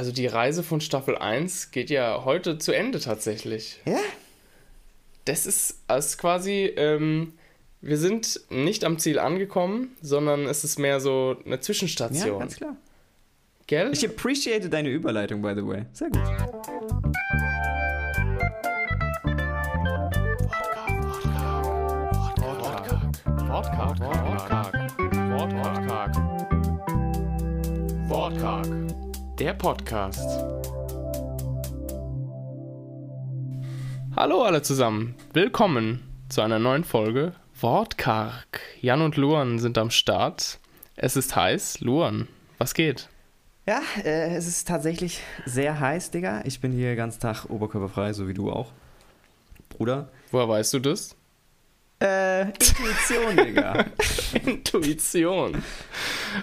Also die Reise von Staffel 1 geht ja heute zu Ende tatsächlich. Ja? Das ist, ist quasi, ähm, wir sind nicht am Ziel angekommen, sondern es ist mehr so eine Ja, Zwischenstation. ganz klar. Gell? Ich appreciate deine Überleitung, by the way. Sehr gut. Wortkarg, Wortkarg, Wortkarg, Wortkarg. Der Podcast. Hallo alle zusammen, willkommen zu einer neuen Folge Wortkarg. Jan und Luan sind am Start. Es ist heiß. Luan, was geht? Ja, äh, es ist tatsächlich sehr heiß, Digga. Ich bin hier ganzen Tag oberkörperfrei, so wie du auch. Bruder. Woher weißt du das? Äh, Intuition, Digga. Intuition.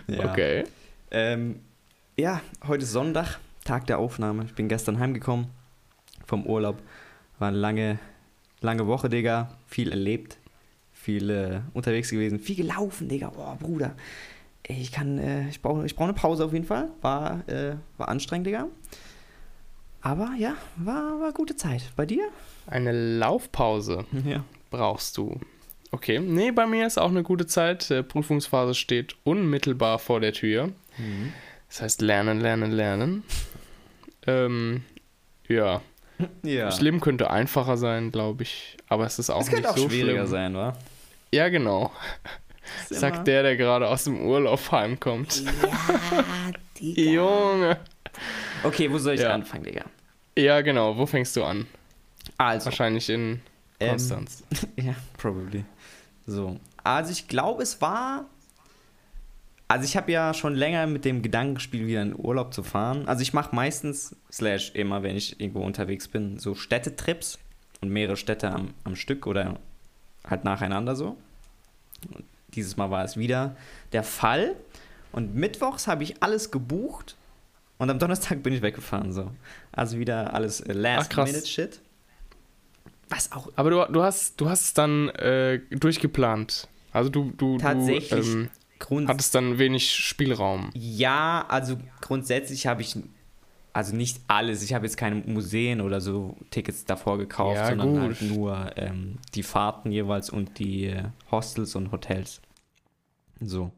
Ja. Okay. Ähm, ja, heute ist Sonntag, Tag der Aufnahme. Ich bin gestern heimgekommen vom Urlaub. War eine lange, lange Woche, Digga. Viel erlebt, viel äh, unterwegs gewesen, viel gelaufen, Digga. Boah, Bruder. Ey, ich kann, äh, ich brauche ich brauch eine Pause auf jeden Fall. War, äh, war anstrengend, Digga. Aber ja, war, war gute Zeit. Bei dir? Eine Laufpause. Ja. brauchst du. Okay, nee, bei mir ist auch eine gute Zeit. Äh, Prüfungsphase steht unmittelbar vor der Tür. Das heißt lernen, lernen, lernen. Ähm, ja, Ja. das Leben könnte einfacher sein, glaube ich. Aber es ist auch Es könnte nicht auch so schwieriger schlimm. sein, wa? Ja, genau. Sagt der, der gerade aus dem Urlaub heimkommt. Ja, Digga. Junge. Okay, wo soll ich Ja. anfangen, Digga? Ja, genau. Wo fängst du an? Also, Wahrscheinlich in Ähm, Konstanz. Ja, probably. So. Also ich glaube, es war. Also ich habe ja schon länger mit dem Gedankenspiel wieder in Urlaub zu fahren. Also ich mache meistens, slash immer, wenn ich irgendwo unterwegs bin, so Städtetrips und mehrere Städte am, am Stück oder halt nacheinander so. Und dieses Mal war es wieder der Fall. Und mittwochs habe ich alles gebucht und am Donnerstag bin ich weggefahren so. Also wieder alles äh. Last-Minute-Shit. Was auch Aber du, du, hast, du hast es dann äh, durchgeplant. Also du, du, Tatsächlich. du ähm, Grund hattest dann wenig Spielraum. Ja, also grundsätzlich habe ich also nicht alles. Ich habe jetzt keine Museen oder so Tickets davor gekauft, Ja, sondern gut. halt nur ähm, die Fahrten jeweils und die äh, Hostels und Hotels. So.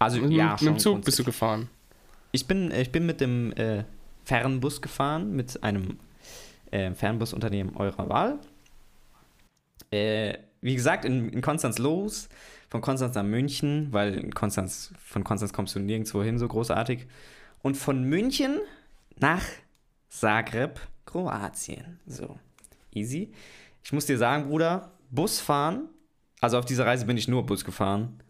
Also Mit, ja, mit dem Zug bist du gefahren. Ich bin, ich bin mit dem äh, Fernbus gefahren, mit einem äh, Fernbusunternehmen eurer Wahl. Äh, wie gesagt, in, in Konstanz los, von Konstanz nach München, weil Konstanz, von Konstanz kommst du nirgendwo hin, so großartig. Und von München nach Zagreb, Kroatien. So, easy. Ich muss dir sagen, Bruder, Busfahren, also auf dieser Reise bin ich nur Bus gefahren.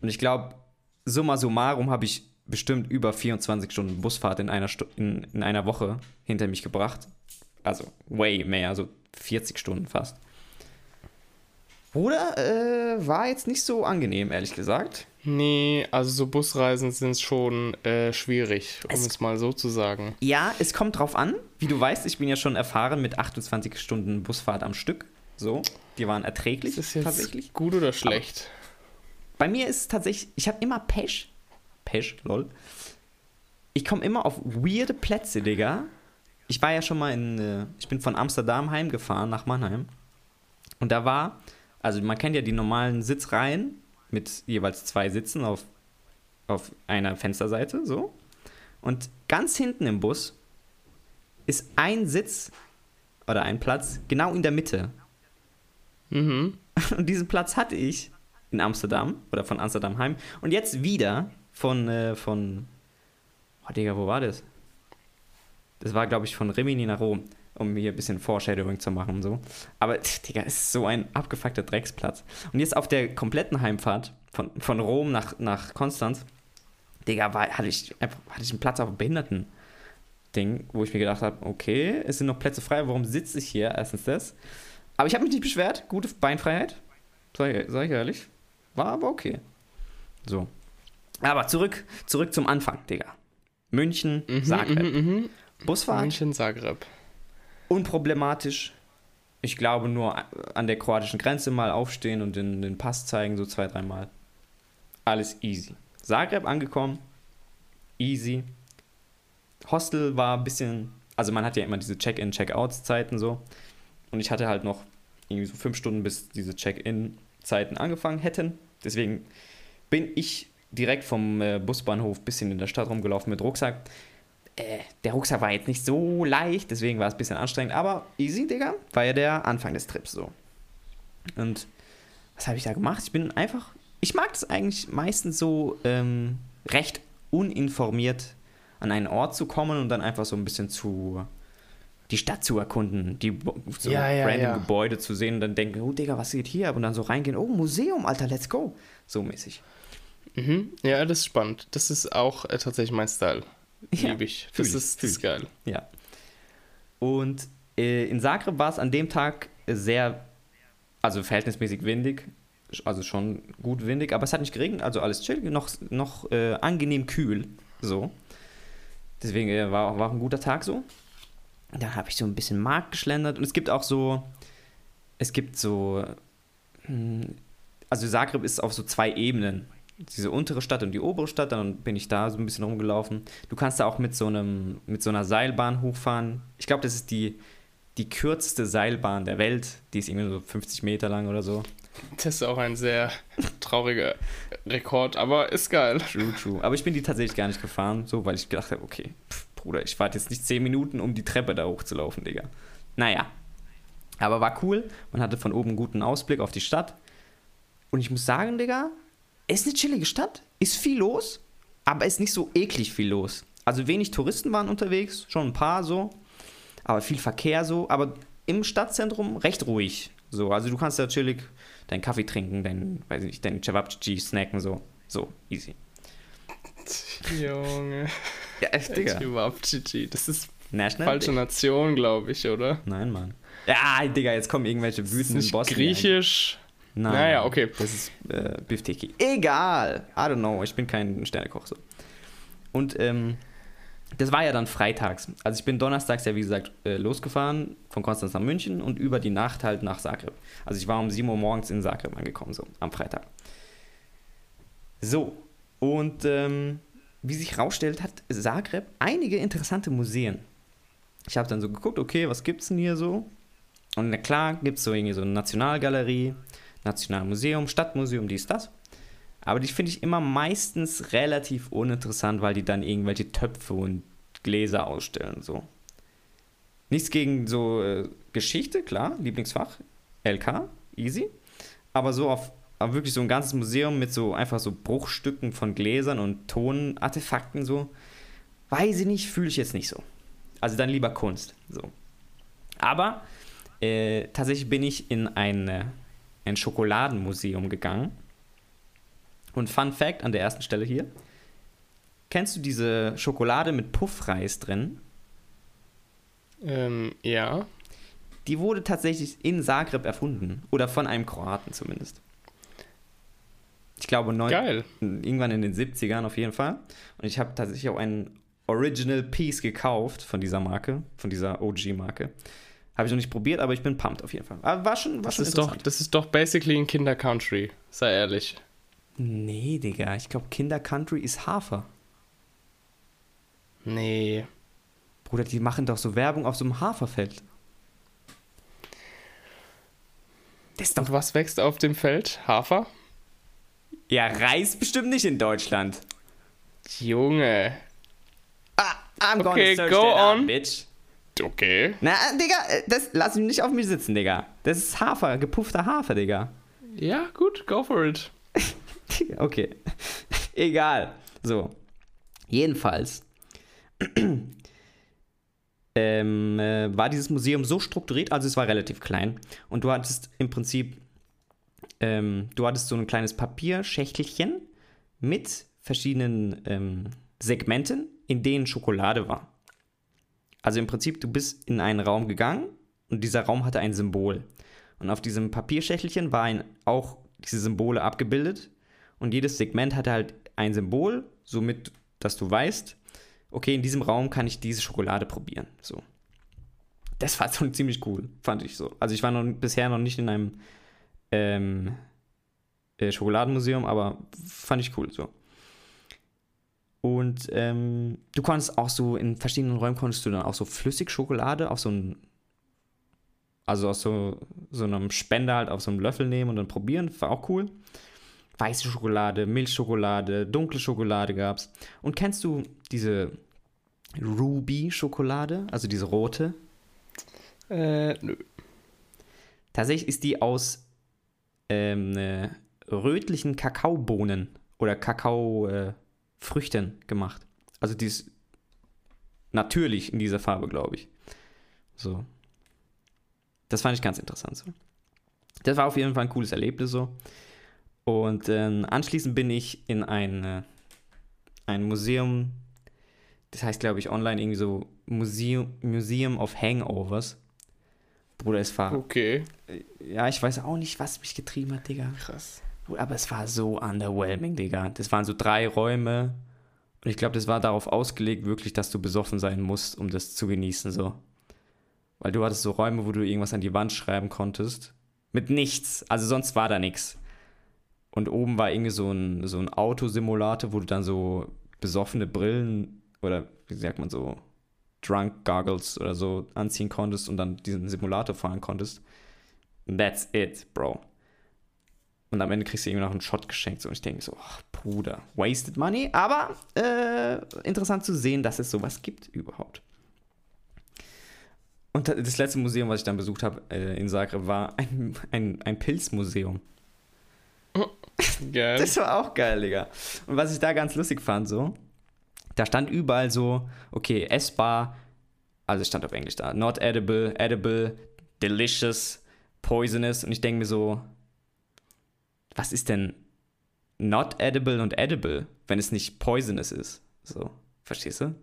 Und ich glaube, summa summarum habe ich bestimmt über 24 Stunden Busfahrt in einer, Stu in, in einer Woche hinter mich gebracht. Also way mehr, also 40 Stunden fast. Bruder, äh, war jetzt nicht so angenehm, ehrlich gesagt. Nee, also so Busreisen sind schon äh, schwierig, um Es- es mal so zu sagen. Ja, es kommt drauf an. Wie du weißt, ich bin ja schon erfahren mit 28 Stunden Busfahrt am Stück. So, die waren erträglich Ist das jetzt tatsächlich. gut oder schlecht? Bei mir ist es tatsächlich, ich habe immer Pech. Pech, lol. Ich komme immer auf weirde Plätze, Digga. Ich war ja schon mal in, äh, ich bin von Amsterdam heimgefahren nach Mannheim. Und da war, also man kennt ja die normalen Sitzreihen mit jeweils zwei Sitzen auf, auf einer Fensterseite, so. Und ganz hinten im Bus ist ein Sitz oder ein Platz genau in der Mitte. Mhm. Und diesen Platz hatte ich in Amsterdam oder von Amsterdam heim. Und jetzt wieder von, äh, von, oh Digga, wo war das? Das war, glaube ich, von Rimini nach Rom, um hier ein bisschen Foreshadowing zu machen und so. Aber, Digga, es ist so ein abgefuckter Drecksplatz. Und jetzt auf der kompletten Heimfahrt von, von Rom nach, nach Konstanz, Digga, war, hatte, ich einfach, hatte ich einen Platz auf dem Behinderten-Ding, wo ich mir gedacht habe, okay, es sind noch Plätze frei, warum sitze ich hier? Erstens das. Aber ich habe mich nicht beschwert, gute Beinfreiheit, sag ich, sag ich ehrlich. War aber okay. So. Aber zurück, zurück zum Anfang, Digga. München, Mhm, Zagreb. mhm, mhm. Busfahrt, München, Zagreb. Unproblematisch. Ich glaube nur an der kroatischen Grenze mal aufstehen und den, den Pass zeigen, so zwei, dreimal. Alles easy. Zagreb angekommen, easy. Hostel war ein bisschen, also man hat ja immer diese Check-in, Check-out-Zeiten so. Und ich hatte halt noch irgendwie so fünf Stunden, bis diese Check-in-Zeiten angefangen hätten. Deswegen bin ich direkt vom äh, Busbahnhof ein bisschen in der Stadt rumgelaufen mit Rucksack. Äh, der Rucksack war jetzt nicht so leicht, deswegen war es ein bisschen anstrengend, aber easy, Digga, war ja der Anfang des Trips so. Und was habe ich da gemacht? Ich bin einfach, ich mag das eigentlich meistens so ähm, recht uninformiert an einen Ort zu kommen und dann einfach so ein bisschen zu die Stadt zu erkunden, die so Ja, ja, random ja. Gebäude zu sehen und dann denken, oh Digga, was geht hier ab? Und dann so reingehen, oh Museum, Alter, let's go. So mäßig. Mhm. Ja, das ist spannend. Das ist auch äh, tatsächlich mein Style. Ja, Liebe ich. Das ich, ist, das ist geil. Ja. Und äh, in Zagreb war es an dem Tag sehr, also verhältnismäßig windig, also schon gut windig, aber es hat nicht geregnet, also alles chill, noch, noch äh, angenehm kühl, so. Deswegen äh, war, war auch ein guter Tag so. Dann habe ich so ein bisschen Markt geschlendert und es gibt auch so, es gibt so, hm, also Zagreb ist auf so zwei Ebenen. Diese untere Stadt und die obere Stadt, dann bin ich da so ein bisschen rumgelaufen. Du kannst da auch mit so, einem, mit so einer Seilbahn hochfahren. Ich glaube, das ist die, die kürzeste Seilbahn der Welt. Die ist irgendwie so 50 Meter lang oder so. Das ist auch ein sehr trauriger Rekord, aber ist geil. True, true. Aber ich bin die tatsächlich gar nicht gefahren, so, weil ich gedacht habe, okay, pff, Bruder, ich warte jetzt nicht 10 Minuten, um die Treppe da hochzulaufen, Digga. Naja. Aber war cool. Man hatte von oben einen guten Ausblick auf die Stadt. Und ich muss sagen, Digga, ist eine chillige Stadt. Ist viel los, aber ist nicht so eklig viel los. Also wenig Touristen waren unterwegs, schon ein paar so. Aber viel Verkehr so. Aber im Stadtzentrum recht ruhig. So, also du kannst da chillig deinen Kaffee trinken, deinen, weiß ich nicht, deinen Cevapcici snacken, so. So, easy. Junge. Ja, echt, Digga. Chivapchichi. Das ist National falsche Day. Nation, glaube ich, oder? Nein, Mann. Ja, Digga, jetzt kommen irgendwelche wütenden Bosse. griechisch. Nein. Naja, okay. Das ist äh, Bifteki. Egal. I don't know. Ich bin kein Sternekoch so. Und ähm, das war ja dann freitags. Also ich bin donnerstags ja, wie gesagt, äh, losgefahren von Konstanz nach München und über die Nacht halt nach Zagreb. Also ich war um 7 Uhr morgens in Zagreb angekommen, so am Freitag. So. Und ähm, wie sich rausstellt, hat Zagreb einige interessante Museen. Ich habe dann so geguckt, okay, was gibt's denn hier so? Und na klar, gibt es so irgendwie so eine Nationalgalerie, Nationalmuseum, Stadtmuseum, dies, das. Aber die finde ich immer meistens relativ uninteressant, weil die dann irgendwelche Töpfe und Gläser ausstellen. So. Nichts gegen so äh, Geschichte, klar, Lieblingsfach, LK, easy. Aber so auf aber wirklich so ein ganzes Museum mit so einfach so Bruchstücken von Gläsern und Tonartefakten so. Weiß ich nicht, fühle ich jetzt nicht so. Also dann lieber Kunst. So. Aber äh, tatsächlich bin ich in ein, äh, ein Schokoladenmuseum gegangen. Und Fun Fact an der ersten Stelle hier. Kennst du diese Schokolade mit Puffreis drin? Ähm, ja. Die wurde tatsächlich in Zagreb erfunden. Oder von einem Kroaten zumindest. Ich glaube, neun, Geil. irgendwann in den 70ern auf jeden Fall. Und ich habe tatsächlich auch einen Original Piece gekauft von dieser Marke, von dieser OG-Marke. Habe ich noch nicht probiert, aber ich bin pumped auf jeden Fall. Aber war schon, war Das schon ist, doch, das ist doch basically ein Kinder-Country. Sei ehrlich. Nee, Digga, ich glaube, Kinder Country ist Hafer. Nee. Bruder, die machen doch so Werbung auf so einem Haferfeld. Das ist doch. Und was wächst auf dem Feld? Hafer? Ja, Reis bestimmt nicht in Deutschland. Junge. Ah, I'm Okay, search go that up, on. bitch. Okay. Na, Digga, äh, das lass mich nicht auf mich sitzen, Digga. Das ist Hafer, gepuffter Hafer, Digga. Ja, gut, go for it. Okay. Egal. So. Jedenfalls ähm, äh, war dieses Museum so strukturiert, also es war relativ klein. Und du hattest im Prinzip, ähm, du hattest so ein kleines Papierschächtelchen mit verschiedenen ähm, Segmenten, in denen Schokolade war. Also im Prinzip, du bist in einen Raum gegangen und dieser Raum hatte ein Symbol. Und auf diesem Papierschächtelchen war ein, auch diese Symbole abgebildet. Und jedes Segment hatte halt ein Symbol, somit, dass du weißt, okay, in diesem Raum kann ich diese Schokolade probieren. So. Das war schon ziemlich cool, fand ich so. Also ich war noch, bisher noch nicht in einem ähm, äh, Schokoladenmuseum, aber fand ich cool so. Und ähm, du konntest auch so, in verschiedenen Räumen konntest du dann auch so Flüssigschokolade auf so ein, also aus so, so einem Spender halt auf so einem Löffel nehmen und dann probieren. War auch cool. Weiße Schokolade, Milchschokolade, dunkle Schokolade gab's. Und kennst du diese Ruby-Schokolade, also diese rote? Äh, nö. Tatsächlich ist die aus ähm, äh, rötlichen Kakaobohnen oder Kakaofrüchten äh, gemacht. Also die ist natürlich in dieser Farbe, glaube ich. So. Das fand ich ganz interessant so. Das war auf jeden Fall ein cooles Erlebnis so. Und äh, anschließend bin ich in ein, äh, ein Museum, das heißt, glaube ich, online irgendwie so Museum, Museum of Hangovers. Bruder, es war. Okay. Ja, ich weiß auch nicht, was mich getrieben hat, Digga. Krass. Aber es war so underwhelming, Digga. Das waren so drei Räume. Und ich glaube, das war darauf ausgelegt, wirklich, dass du besoffen sein musst, um das zu genießen, so. Weil du hattest so Räume, wo du irgendwas an die Wand schreiben konntest. Mit nichts. Also sonst war da nichts. Und oben war irgendwie so ein, so ein Autosimulator, wo du dann so besoffene Brillen oder wie sagt man so, Drunk Goggles oder so anziehen konntest und dann diesen Simulator fahren konntest. That's it, Bro. Und am Ende kriegst du irgendwie noch einen Shot geschenkt. So. Und ich denke so, ach, Bruder, wasted money. Aber äh, interessant zu sehen, dass es sowas gibt überhaupt. Und das letzte Museum, was ich dann besucht habe äh, in Zagreb, war ein, ein, ein Pilzmuseum. Geil. Das war auch geil, Digga. Und was ich da ganz lustig fand, so, da stand überall so, okay, essbar, also es stand auf Englisch da, not edible, edible, delicious, poisonous. Und ich denke mir so, was ist denn not edible und edible, wenn es nicht poisonous ist? So, verstehst du?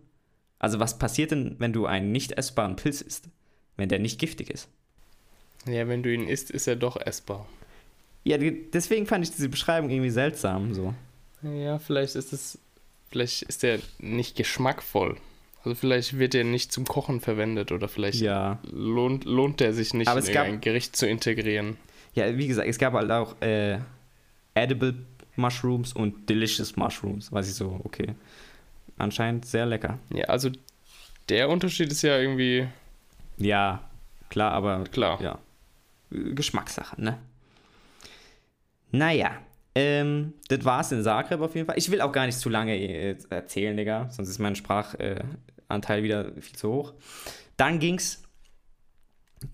Also was passiert denn, wenn du einen nicht essbaren Pilz isst, wenn der nicht giftig ist? Ja, wenn du ihn isst, ist er doch essbar. Ja, deswegen fand ich diese Beschreibung irgendwie seltsam, so. Ja, vielleicht ist es, vielleicht ist der nicht geschmackvoll. Also vielleicht wird er nicht zum Kochen verwendet oder vielleicht Ja. lohnt, lohnt er sich nicht Aber in ein Gericht zu integrieren. Ja, wie gesagt, es gab halt auch äh, Edible Mushrooms und Delicious Mushrooms, weiß ich so, okay. Anscheinend sehr lecker. Ja, also der Unterschied ist ja irgendwie Ja, klar, aber klar. ja. Geschmackssache, ne? Naja, ähm, das war's in Zagreb auf jeden Fall. Ich will auch gar nicht zu lange äh, erzählen, Digga, sonst ist mein Sprachanteil äh, wieder viel zu hoch. Dann ging's,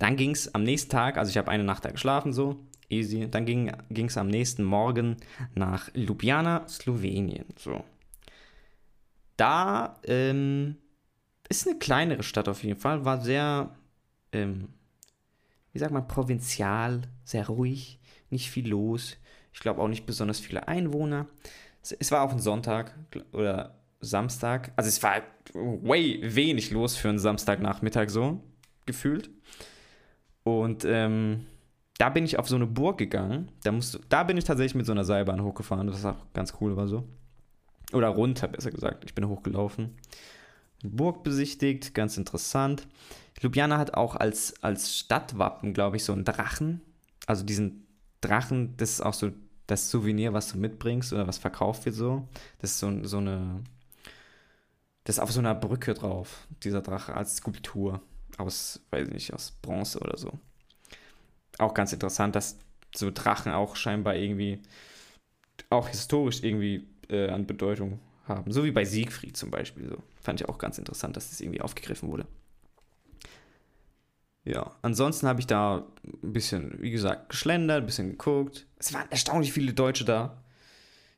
dann ging's am nächsten Tag, also ich habe eine Nacht da geschlafen, so, easy. Dann ging ging's am nächsten Morgen nach Ljubljana, Slowenien, so. Da, ähm, ist eine kleinere Stadt auf jeden Fall, war sehr, ähm, wie sagt man, provinzial, sehr ruhig, nicht viel los. Ich glaube auch nicht besonders viele Einwohner. Es, es war auch ein Sonntag oder Samstag. Also es war way wenig los für einen Samstagnachmittag so, gefühlt. Und ähm, da bin ich auf so eine Burg gegangen. Da, musst, da bin ich tatsächlich mit so einer Seilbahn hochgefahren. Das auch ganz cool, war so. Oder runter, besser gesagt. Ich bin hochgelaufen. Burg besichtigt, ganz interessant. Ljubljana hat auch als, als Stadtwappen, glaube ich, so einen Drachen. Also diesen Drachen, das ist auch so das Souvenir, was du mitbringst oder was verkauft wird so. Das ist so, so eine. Das ist auf so einer Brücke drauf, dieser Drache, als Skulptur. Aus, weiß ich nicht, aus Bronze oder so. Auch ganz interessant, dass so Drachen auch scheinbar irgendwie auch historisch irgendwie äh, an Bedeutung haben. So wie bei Siegfried zum Beispiel. So. Fand ich auch ganz interessant, dass das irgendwie aufgegriffen wurde. Ja, ansonsten habe ich da ein bisschen, wie gesagt, geschlendert, ein bisschen geguckt. Es waren erstaunlich viele Deutsche da,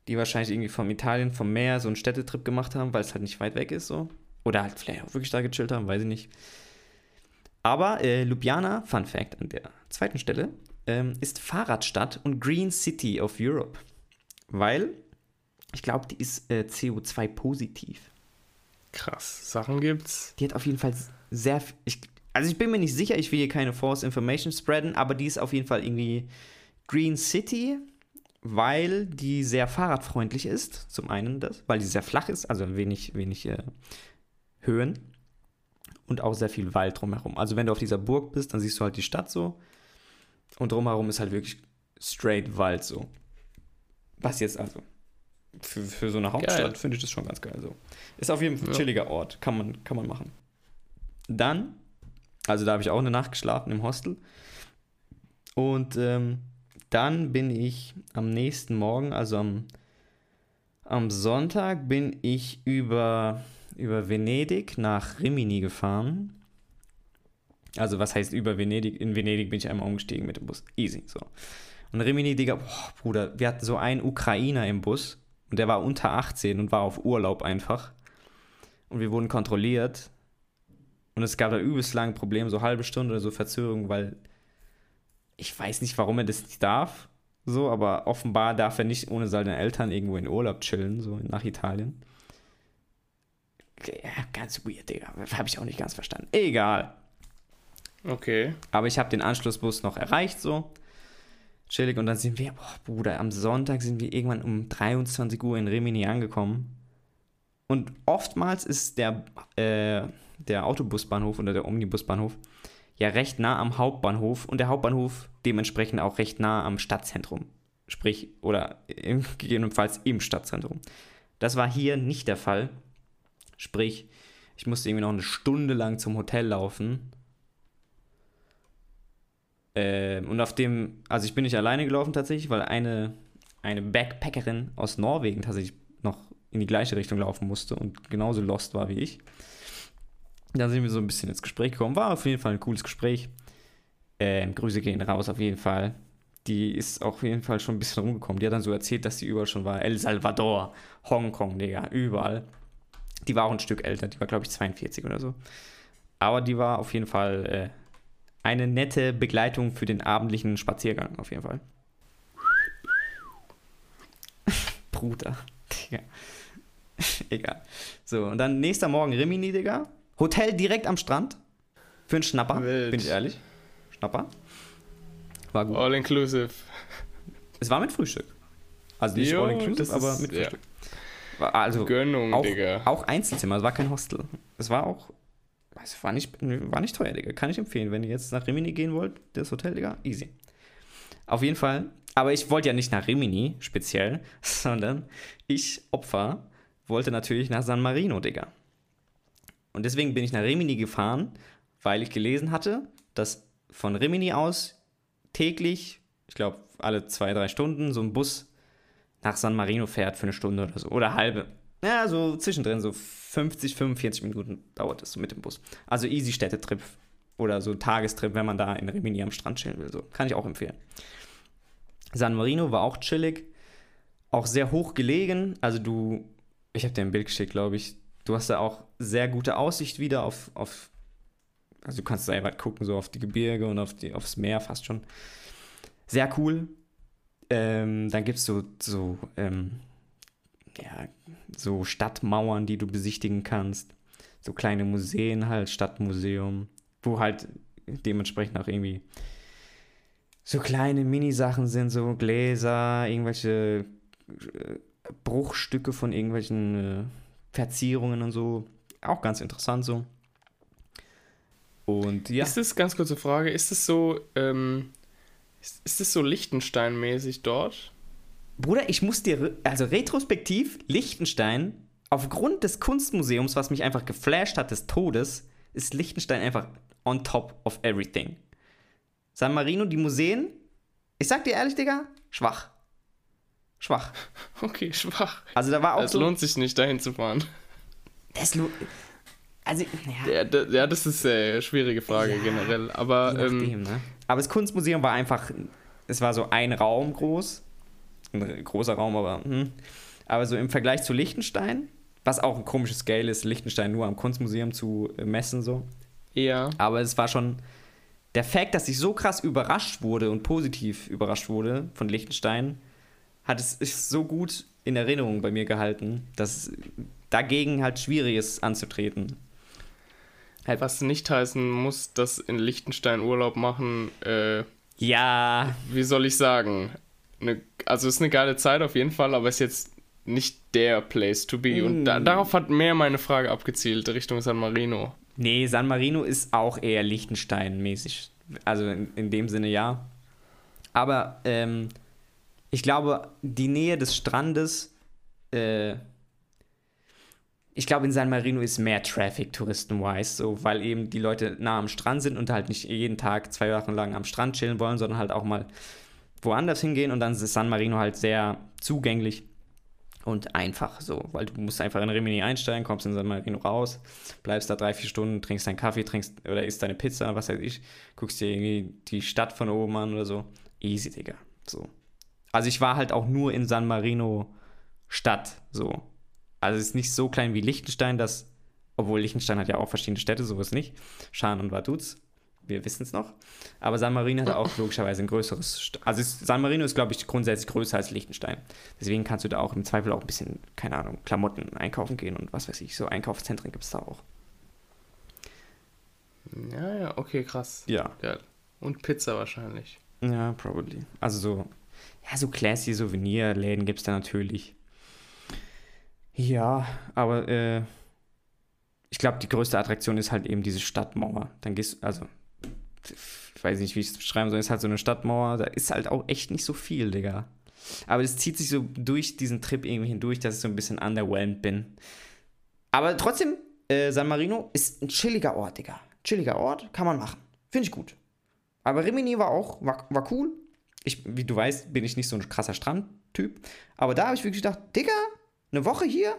die wahrscheinlich irgendwie vom Italien, vom Meer so einen Städtetrip gemacht haben, weil es halt nicht weit weg ist so. Oder halt vielleicht auch wirklich da gechillt haben, weiß ich nicht. Aber äh, Ljubljana, Fun Fact an der zweiten Stelle, ähm, ist Fahrradstadt und Green City of Europe. Weil, ich glaube, die ist äh, CO2-positiv. Krass. Sachen gibt's. Die hat auf jeden Fall sehr. Ich, also ich bin mir nicht sicher, ich will hier keine False Information spreaden, aber die ist auf jeden Fall irgendwie Green City, weil die sehr fahrradfreundlich ist. Zum einen das, weil die sehr flach ist, also wenig, wenig äh, Höhen. Und auch sehr viel Wald drumherum. Also wenn du auf dieser Burg bist, dann siehst du halt die Stadt so. Und drumherum ist halt wirklich straight Wald so. Was jetzt also für, für so eine Hauptstadt finde ich das schon ganz geil. So. Ist auf jeden Fall ein Ja. chilliger Ort. Kann man, kann man machen. Dann, also da habe ich auch eine Nacht geschlafen im Hostel. Und ähm, dann bin ich am nächsten Morgen, also am, am Sonntag, bin ich über, über Venedig nach Rimini gefahren. Also was heißt über Venedig? In Venedig bin ich einmal umgestiegen mit dem Bus. Easy, so. Und Rimini, Digga, boah, Bruder, wir hatten so einen Ukrainer im Bus und der war unter 18 und war auf Urlaub einfach. Und wir wurden kontrolliert. Und es gab da übelst lange Probleme, so halbe Stunde oder so Verzögerung, weil ich weiß nicht, warum er das nicht darf. So, aber offenbar darf er nicht ohne seine Eltern irgendwo in Urlaub chillen, so nach Italien. Ja, ganz weird, Digga. Habe ich auch nicht ganz verstanden. Egal. Okay. Aber ich habe den Anschlussbus noch erreicht, so. Chillig. Und dann sind wir, boah, Bruder, am Sonntag sind wir irgendwann um 23 Uhr in Rimini angekommen. Und oftmals ist der, äh, der Autobusbahnhof oder der Omnibusbahnhof ja recht nah am Hauptbahnhof und der Hauptbahnhof dementsprechend auch recht nah am Stadtzentrum. Sprich, oder im, gegebenenfalls im Stadtzentrum. Das war hier nicht der Fall. Sprich, ich musste irgendwie noch eine Stunde lang zum Hotel laufen. Ähm, und auf dem, also ich bin nicht alleine gelaufen tatsächlich, weil eine, eine Backpackerin aus Norwegen tatsächlich noch in die gleiche Richtung laufen musste und genauso lost war wie ich. Dann sind wir so ein bisschen ins Gespräch gekommen. War auf jeden Fall ein cooles Gespräch. Ähm, Grüße gehen raus auf jeden Fall. Die ist auf jeden Fall schon ein bisschen rumgekommen. Die hat dann so erzählt, dass sie überall schon war. El Salvador, Hongkong, Digga, überall. Die war auch ein Stück älter. Die war, glaube ich, 42 oder so. Aber die war auf jeden Fall äh, eine nette Begleitung für den abendlichen Spaziergang, auf jeden Fall. Bruder, Digga. Egal. So, und dann nächster Morgen Rimini, Digga. Hotel direkt am Strand. Für einen Schnapper, Wild. bin ich ehrlich. Schnapper. War gut. All inclusive. Es war mit Frühstück. Also nicht all inclusive, aber mit ja. Frühstück. War also Gönnung, auch, Digga. auch Einzelzimmer, es war kein Hostel. Es war auch, es war nicht, war nicht teuer, Digga. Kann ich empfehlen. Wenn ihr jetzt nach Rimini gehen wollt, das Hotel, Digga, easy. Auf jeden Fall. Aber ich wollte ja nicht nach Rimini speziell, sondern ich, Opfer, wollte natürlich nach San Marino, Digga. Und deswegen bin ich nach Rimini gefahren, weil ich gelesen hatte, dass von Rimini aus täglich, ich glaube alle zwei, drei Stunden, so ein Bus nach San Marino fährt für eine Stunde oder so. Oder halbe. Ja, so zwischendrin, so 50, 45 Minuten dauert es so mit dem Bus. Also easy Städtetrip oder so Tagestrip, wenn man da in Rimini am Strand chillen will. So. Kann ich auch empfehlen. San Marino war auch chillig, auch sehr hoch gelegen. Also du, ich habe dir ein Bild geschickt, glaube ich. Du hast da auch sehr gute Aussicht wieder auf, auf also du kannst sehr weit gucken, so auf die Gebirge und auf die, aufs Meer fast schon. Sehr cool. Ähm, dann gibt es so, so, ähm, ja, so Stadtmauern, die du besichtigen kannst. So kleine Museen halt, Stadtmuseum, wo halt dementsprechend auch irgendwie so kleine Minisachen sind, so Gläser, irgendwelche äh, Bruchstücke von irgendwelchen äh, Verzierungen und so. Auch ganz interessant so. Und ja. Ist das, ganz kurze Frage, ist es so, ähm, ist, ist es so Liechtenstein-mäßig dort? Bruder, ich muss dir, also retrospektiv, Liechtenstein, aufgrund des Kunstmuseums, was mich einfach geflasht hat des Todes, ist Liechtenstein einfach on top of everything. San Marino, die Museen, ich sag dir ehrlich, Digga, schwach. Schwach. Okay, schwach. Also da war auch Es so. lohnt sich nicht, dahin zu fahren. Das lo- also, ja, Ja, ja das ist eine schwierige Frage Ja, generell. Aber je ähm, nachdem, ne? Aber das Kunstmuseum war einfach, es war so ein Raum groß. Ein großer Raum, aber, hm. aber so im Vergleich zu Liechtenstein, was auch ein komisches Scale ist, Liechtenstein nur am Kunstmuseum zu äh, messen, so. eher. Aber es war schon der Fakt, dass ich so krass überrascht wurde und positiv überrascht wurde von Liechtenstein, hat es ist so gut in Erinnerung bei mir gehalten, dass dagegen halt schwierig ist anzutreten. Halt, Was nicht heißen muss, dass in Liechtenstein Urlaub machen, äh, ja, wie soll ich sagen? Eine, also ist eine geile Zeit auf jeden Fall, aber ist jetzt nicht der Place to be. Und da, Mm. darauf hat mehr meine Frage abgezielt, Richtung San Marino. Nee, San Marino ist auch eher Liechtenstein-mäßig. Also in, in dem Sinne ja. Aber ähm, ich glaube, die Nähe des Strandes äh, ich glaube, in San Marino ist mehr Traffic touristenwise, so, weil eben die Leute nah am Strand sind und halt nicht jeden Tag zwei Wochen lang am Strand chillen wollen, sondern halt auch mal woanders hingehen und dann ist San Marino halt sehr zugänglich und einfach so, weil du musst einfach in Rimini einsteigen, kommst in San Marino raus, bleibst da drei, vier Stunden, trinkst deinen Kaffee, trinkst oder isst deine Pizza, was weiß ich, guckst dir irgendwie die Stadt von oben an oder so. Easy, Digga. So. Also ich war halt auch nur in San Marino Stadt, so. Also es ist nicht so klein wie Liechtenstein, das, obwohl Liechtenstein hat ja auch verschiedene Städte, sowas nicht. Schan und Vaduz, wir wissen es noch. Aber San Marino hat auch logischerweise ein größeres. St also ist, San Marino ist, glaube ich, grundsätzlich größer als Liechtenstein. Deswegen kannst du da auch im Zweifel auch ein bisschen, keine Ahnung, Klamotten einkaufen gehen und was weiß ich, so Einkaufszentren gibt es da auch. Ja, ja, okay, krass. Ja. Geil. Und Pizza wahrscheinlich. Ja, probably. Also so, ja, so classy Souvenirläden gibt es da natürlich. Ja, aber äh, ich glaube, die größte Attraktion ist halt eben diese Stadtmauer. Dann gehst du, also, ich weiß nicht, wie ich es beschreiben soll, ist halt so eine Stadtmauer, da ist halt auch echt nicht so viel, Digga. Aber es zieht sich so durch diesen Trip irgendwie hindurch, dass ich so ein bisschen underwhelmed bin. Aber trotzdem, äh, San Marino ist ein chilliger Ort, Digga. Chilliger Ort, kann man machen. Finde ich gut. Aber Rimini war auch, war, war cool. Ich, wie du weißt, bin ich nicht so ein krasser Strandtyp. Aber da habe ich wirklich gedacht, Digga, eine Woche hier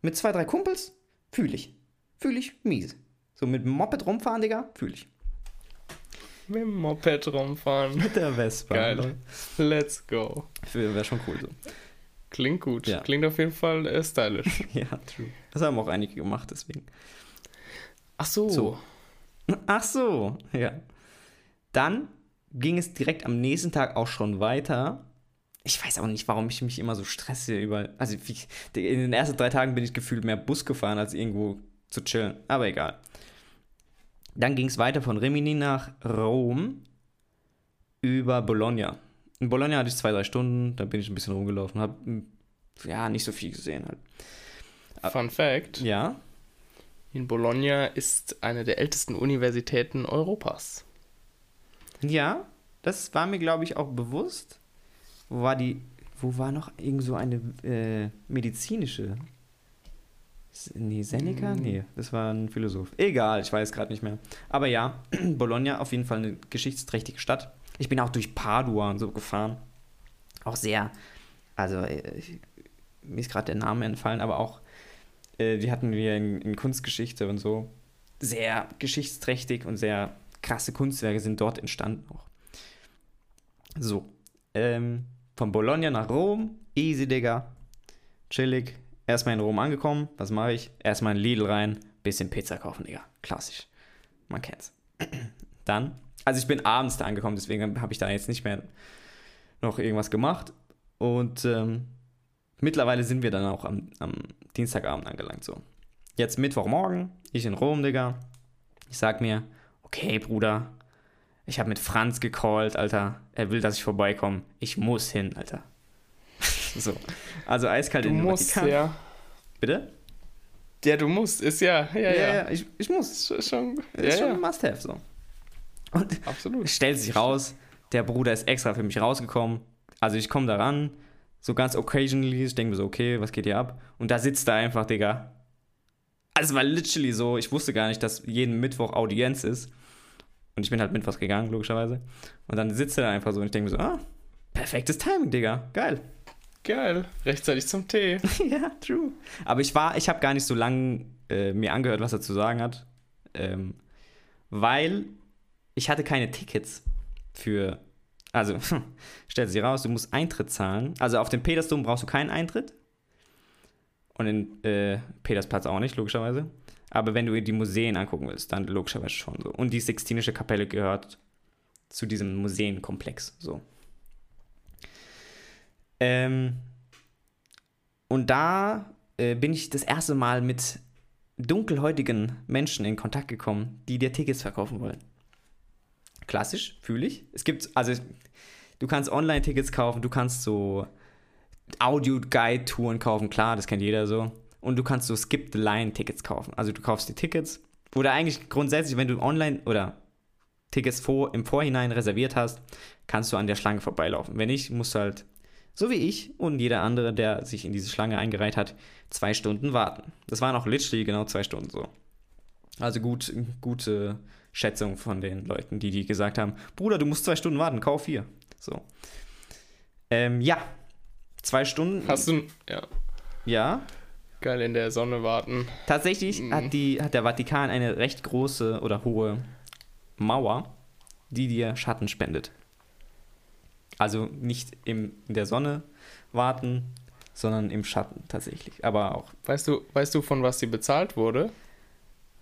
mit zwei, drei Kumpels, fühle ich. Fühle ich mies. So mit dem Moped rumfahren, Digga, fühle ich. Mit dem Moped rumfahren. Mit der Vespa. Geil. Let's go. Wäre schon cool so. Klingt gut. Ja. Klingt auf jeden Fall äh, stylisch. ja, true. Das haben auch einige gemacht, deswegen. Ach so. So. Ach so, ja. Dann ging es direkt am nächsten Tag auch schon weiter. Ich weiß auch nicht, warum ich mich immer so stresse überall. Also in den ersten drei Tagen bin ich gefühlt mehr Bus gefahren, als irgendwo zu chillen. Aber egal. Dann ging es weiter von Rimini nach Rom über Bologna. In Bologna hatte ich zwei, drei Stunden, da bin ich ein bisschen rumgelaufen, habe ja nicht so viel gesehen halt. Fun Fact: Ja, In Bologna ist eine der ältesten Universitäten Europas. Ja, das war mir, glaube ich, auch bewusst. Wo war die, wo war noch irgend so eine äh, medizinische? Nee, Seneca? Nee, das war ein Philosoph. Egal, ich weiß gerade nicht mehr. Aber ja, Bologna auf jeden Fall eine geschichtsträchtige Stadt. Ich bin auch durch Padua und so gefahren. Auch sehr, also äh, ich, mir ist gerade der Name entfallen, aber auch, äh, die hatten wir in, in Kunstgeschichte und so. Sehr geschichtsträchtig und sehr krasse Kunstwerke sind dort entstanden auch. So, ähm, von Bologna nach Rom, easy, Digga. Chillig. Erstmal in Rom angekommen, was mache ich? Erstmal in Lidl rein, bisschen Pizza kaufen, Digga. Klassisch. Man kennt's. Dann, also ich bin abends da angekommen, deswegen habe ich da jetzt nicht mehr noch irgendwas gemacht. Und ähm, mittlerweile sind wir dann auch am, am Dienstagabend angelangt, so. Jetzt Mittwochmorgen, ich in Rom, Digga. Ich sag mir, okay, Bruder, ich habe mit Franz gecallt, Alter. Er will, dass ich vorbeikomme. Ich muss hin, Alter. so. Also eiskalt Du in den musst, Vatikan. ja. Bitte? Ja, du musst, ist ja, ja, ja. ich, ich muss. Ist schon, Das ja, ist schon ja, ein Must-Have, so. Und absolut. stellt sich raus, der Bruder ist extra für mich rausgekommen. Also ich komme da ran, so ganz occasionally, ich denke mir so, okay, was geht hier ab? Und da sitzt er einfach, Digga. Also es war literally so, ich wusste gar nicht, dass jeden Mittwoch Audienz ist. Und ich bin halt mittwochs gegangen, logischerweise. Und dann sitzt er da einfach so und ich denke mir so, ah, perfektes Timing, Digga, geil. Geil. Rechtzeitig zum Tee. ja, true. Aber ich war, ich habe gar nicht so lange äh, mir angehört, was er zu sagen hat. Ähm, weil ich hatte keine Tickets für. Also, stellt sich raus, du musst Eintritt zahlen. Also auf dem Petersdom brauchst du keinen Eintritt. Und in äh, Petersplatz auch nicht, logischerweise. Aber wenn du dir die Museen angucken willst, dann logischerweise schon so. Und die Sixtinische Kapelle gehört zu diesem Museenkomplex. So. Ähm, und da äh, bin ich das erste Mal mit dunkelhäutigen Menschen in Kontakt gekommen, die dir Tickets verkaufen wollen. Klassisch, fühle ich. Es gibt, also du kannst Online-Tickets kaufen, du kannst so Audio-Guide-Touren kaufen, klar, das kennt jeder so. Und du kannst so Skip-the-Line-Tickets kaufen. Also du kaufst die Tickets. Oder eigentlich grundsätzlich, wenn du online oder Tickets vor, im Vorhinein reserviert hast, kannst du an der Schlange vorbeilaufen. Wenn nicht, musst du halt so wie ich und jeder andere, der sich in diese Schlange eingereiht hat, zwei Stunden warten. Das waren auch literally genau zwei Stunden so. Also gut, gute Schätzung von den Leuten, die, die gesagt haben, Bruder, du musst zwei Stunden warten, kauf hier. So. Ähm, ja. Zwei Stunden. Hast du. Ja. Ja. Geil in der Sonne warten. Tatsächlich Mhm. hat, die, hat der Vatikan eine recht große oder hohe Mauer, die dir Schatten spendet. Also nicht im, in der Sonne warten, sondern im Schatten tatsächlich. Aber auch Weißt du, weißt du, von was sie bezahlt wurde?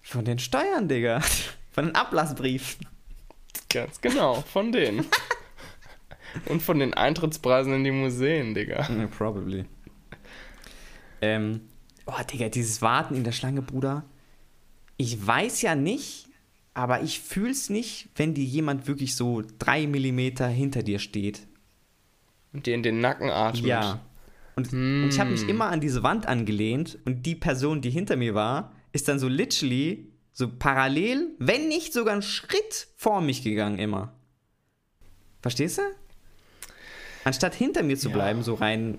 von den Steuern, Digga. Von den Ablassbriefen. Ganz genau, von denen. Und von den Eintrittspreisen in die Museen, Digga. Yeah, probably. Ähm, oh, Digga, dieses Warten in der Schlange, Bruder. Ich weiß ja nicht, aber ich fühl's nicht, wenn dir jemand wirklich so drei Millimeter hinter dir steht. Und dir in den Nacken atmet. Ja. Und, Hm. und ich habe mich immer an diese Wand angelehnt und die Person, die hinter mir war, ist dann so literally so parallel, wenn nicht sogar einen Schritt vor mich gegangen immer. Verstehst du? Anstatt hinter mir zu Ja. bleiben, so rein,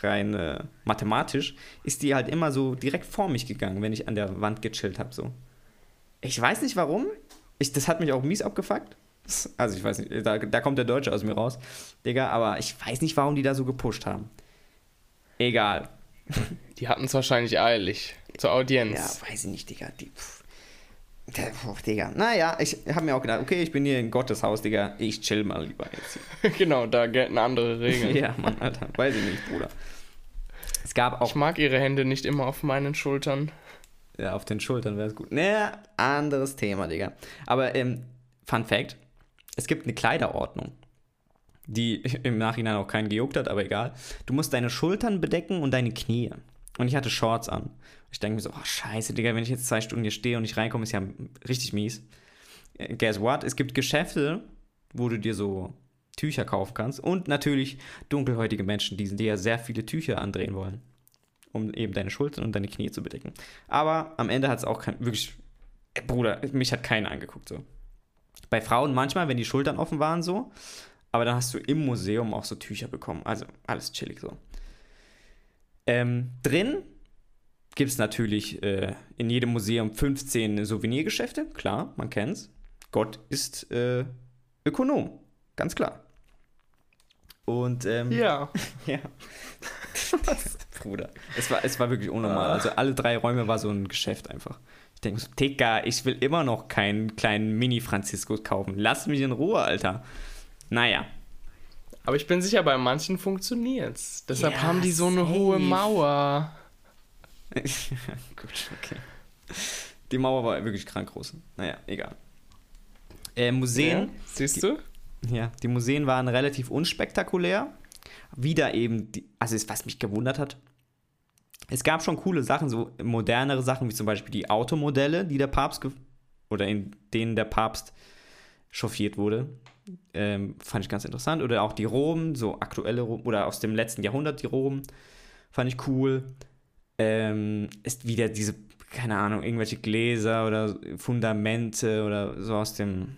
rein äh, mathematisch, ist die halt immer so direkt vor mich gegangen, wenn ich an der Wand gechillt habe. So. Ich weiß nicht warum. Ich, das hat mich auch mies abgefuckt. Also ich weiß nicht, da, da kommt der Deutsche aus mir raus, Digga, aber ich weiß nicht, warum die da so gepusht haben. Egal. Die hatten es wahrscheinlich eilig. Zur Ja, Audienz. weiß ich nicht, Digga. Die, pff. Der- pff, Digga. Naja, ich habe mir auch gedacht, okay, ich bin hier in Gottes Haus, Digga. Ich chill mal lieber jetzt hier. genau, da gelten andere Regeln. ja, Mann, Alter. Weiß ich nicht, Bruder. Es gab auch Ich mag ihre Hände nicht immer auf meinen Schultern. Ja, auf den Schultern wäre es gut. Naja, anderes Thema, Digga. Aber ähm, Fun Fact: Es gibt eine Kleiderordnung, die im Nachhinein auch keinen gejuckt hat, aber egal. Du musst deine Schultern bedecken und deine Knie. Und ich hatte Shorts an. Ich denke mir so, oh scheiße, Digga, wenn ich jetzt zwei Stunden hier stehe und nicht reinkomme, ist ja richtig mies. Äh, Guess what? Es gibt Geschäfte, wo du dir so Tücher kaufen kannst. Und natürlich dunkelhäutige Menschen, die dir sehr viele Tücher andrehen wollen um eben deine Schultern und deine Knie zu bedecken. Aber am Ende hat es auch kein, wirklich, Bruder, mich hat keiner angeguckt so. Bei Frauen manchmal, wenn die Schultern offen waren so, aber dann hast du im Museum auch so Tücher bekommen. Also alles chillig so. Ähm, drin gibt es natürlich äh, in jedem Museum 15 Souvenirgeschäfte, klar, man kennt's. Gott ist äh, Ökonom, ganz klar. Und ähm, Ja. ja. Bruder. Es war, es war wirklich unnormal. Also alle drei Räume war so ein Geschäft einfach. Ich denke so, Digga, ich will immer noch keinen kleinen Mini-Franziskus kaufen. Lass mich in Ruhe, Alter. Naja. Aber ich bin sicher, bei manchen funktioniert's. Deshalb Ja, haben die so eine safe. hohe Mauer. Gut, okay. Die Mauer war wirklich krank groß. Naja, egal. Äh, Museen. Ja, siehst du? Ja, die Museen waren relativ unspektakulär. Wieder eben, die, also es- was mich gewundert hat, es gab schon coole Sachen, so modernere Sachen, wie zum Beispiel die Automodelle, die der Papst, oder in denen der Papst chauffiert wurde. Ähm, fand ich ganz interessant. Oder auch die Roben, so aktuelle Roben, oder aus dem letzten Jahrhundert die Roben, fand ich cool. Ähm, ist wieder diese, keine Ahnung, irgendwelche Gläser oder Fundamente oder so aus dem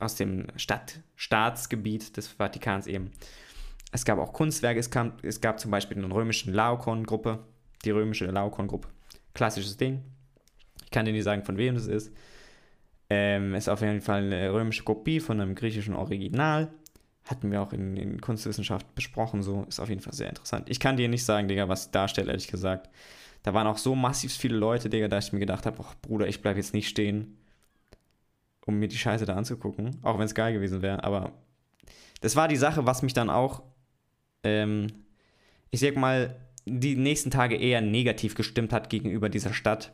aus dem Stadt, Staatsgebiet des Vatikans eben. Es gab auch Kunstwerke, es, kam, es gab zum Beispiel eine römische Laokoon-Gruppe, die römische Laokoon-Gruppe. Klassisches Ding. Ich kann dir nicht sagen, von wem das ist. Ähm, ist auf jeden Fall eine römische Kopie von einem griechischen Original. Hatten wir auch in, in Kunstwissenschaft besprochen, so ist auf jeden Fall sehr interessant. Ich kann dir nicht sagen, Digga, was darstellt, ehrlich gesagt. Da waren auch so massiv viele Leute, Digga, da ich mir gedacht habe, ach Bruder, ich bleib jetzt nicht stehen um mir die Scheiße da anzugucken, auch wenn es geil gewesen wäre. Aber das war die Sache, was mich dann auch, ähm, ich sag mal, die nächsten Tage eher negativ gestimmt hat gegenüber dieser Stadt.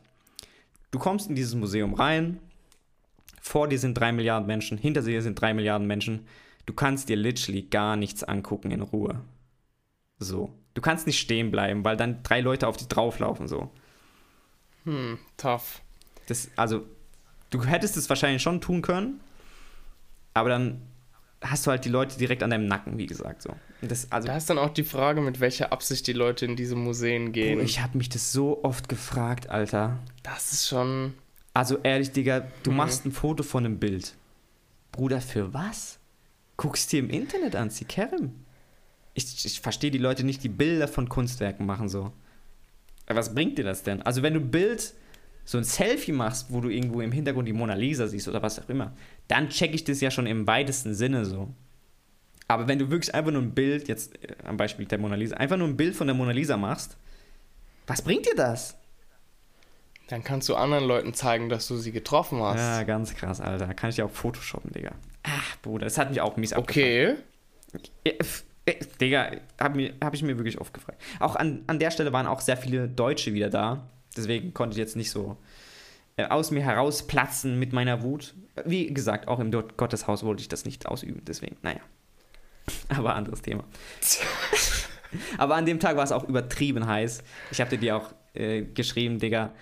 Du kommst in dieses Museum rein, vor dir sind drei Milliarden Menschen, hinter dir sind drei Milliarden Menschen. Du kannst dir literally gar nichts angucken in Ruhe. So. Du kannst nicht stehen bleiben, weil dann drei Leute auf dich drauflaufen, so. Hm, tough. Das, also, du hättest es wahrscheinlich schon tun können, aber dann hast du halt die Leute direkt an deinem Nacken, wie gesagt, so. Das, also, Da ist dann auch die Frage, mit welcher Absicht die Leute in diese Museen gehen. Bruder, ich habe mich das so oft gefragt, Alter. das ist schon. Also ehrlich, Digga, du Mhm. machst ein Foto von einem Bild. Bruder, für was? Guckst dir im Internet an, Sikerim. Ich, ich verstehe die Leute nicht, die Bilder von Kunstwerken machen so. Was bringt dir das denn? Also wenn du ein Bild, so ein Selfie machst, wo du irgendwo im Hintergrund die Mona Lisa siehst oder was auch immer, dann checke ich das ja schon im weitesten Sinne so. Aber wenn du wirklich einfach nur ein Bild, jetzt äh, am Beispiel der Mona Lisa, einfach nur ein Bild von der Mona Lisa machst, was bringt dir das? Dann kannst du anderen Leuten zeigen, dass du sie getroffen hast. Ja, ganz krass, Alter. Kann ich ja auch photoshoppen, Digga. Ach, Bruder, das hat mich auch mies Okay. Ja, äh, Digga, habe hab ich mir wirklich oft gefragt. Auch an, an der Stelle waren auch sehr viele Deutsche wieder da. Deswegen konnte ich jetzt nicht so äh, aus mir herausplatzen mit meiner Wut. Wie gesagt, auch im Gotteshaus wollte ich das nicht ausüben. Deswegen, naja. Aber anderes Thema. Aber an dem Tag war es auch übertrieben heiß. Ich habe dir auch äh, geschrieben, Digga,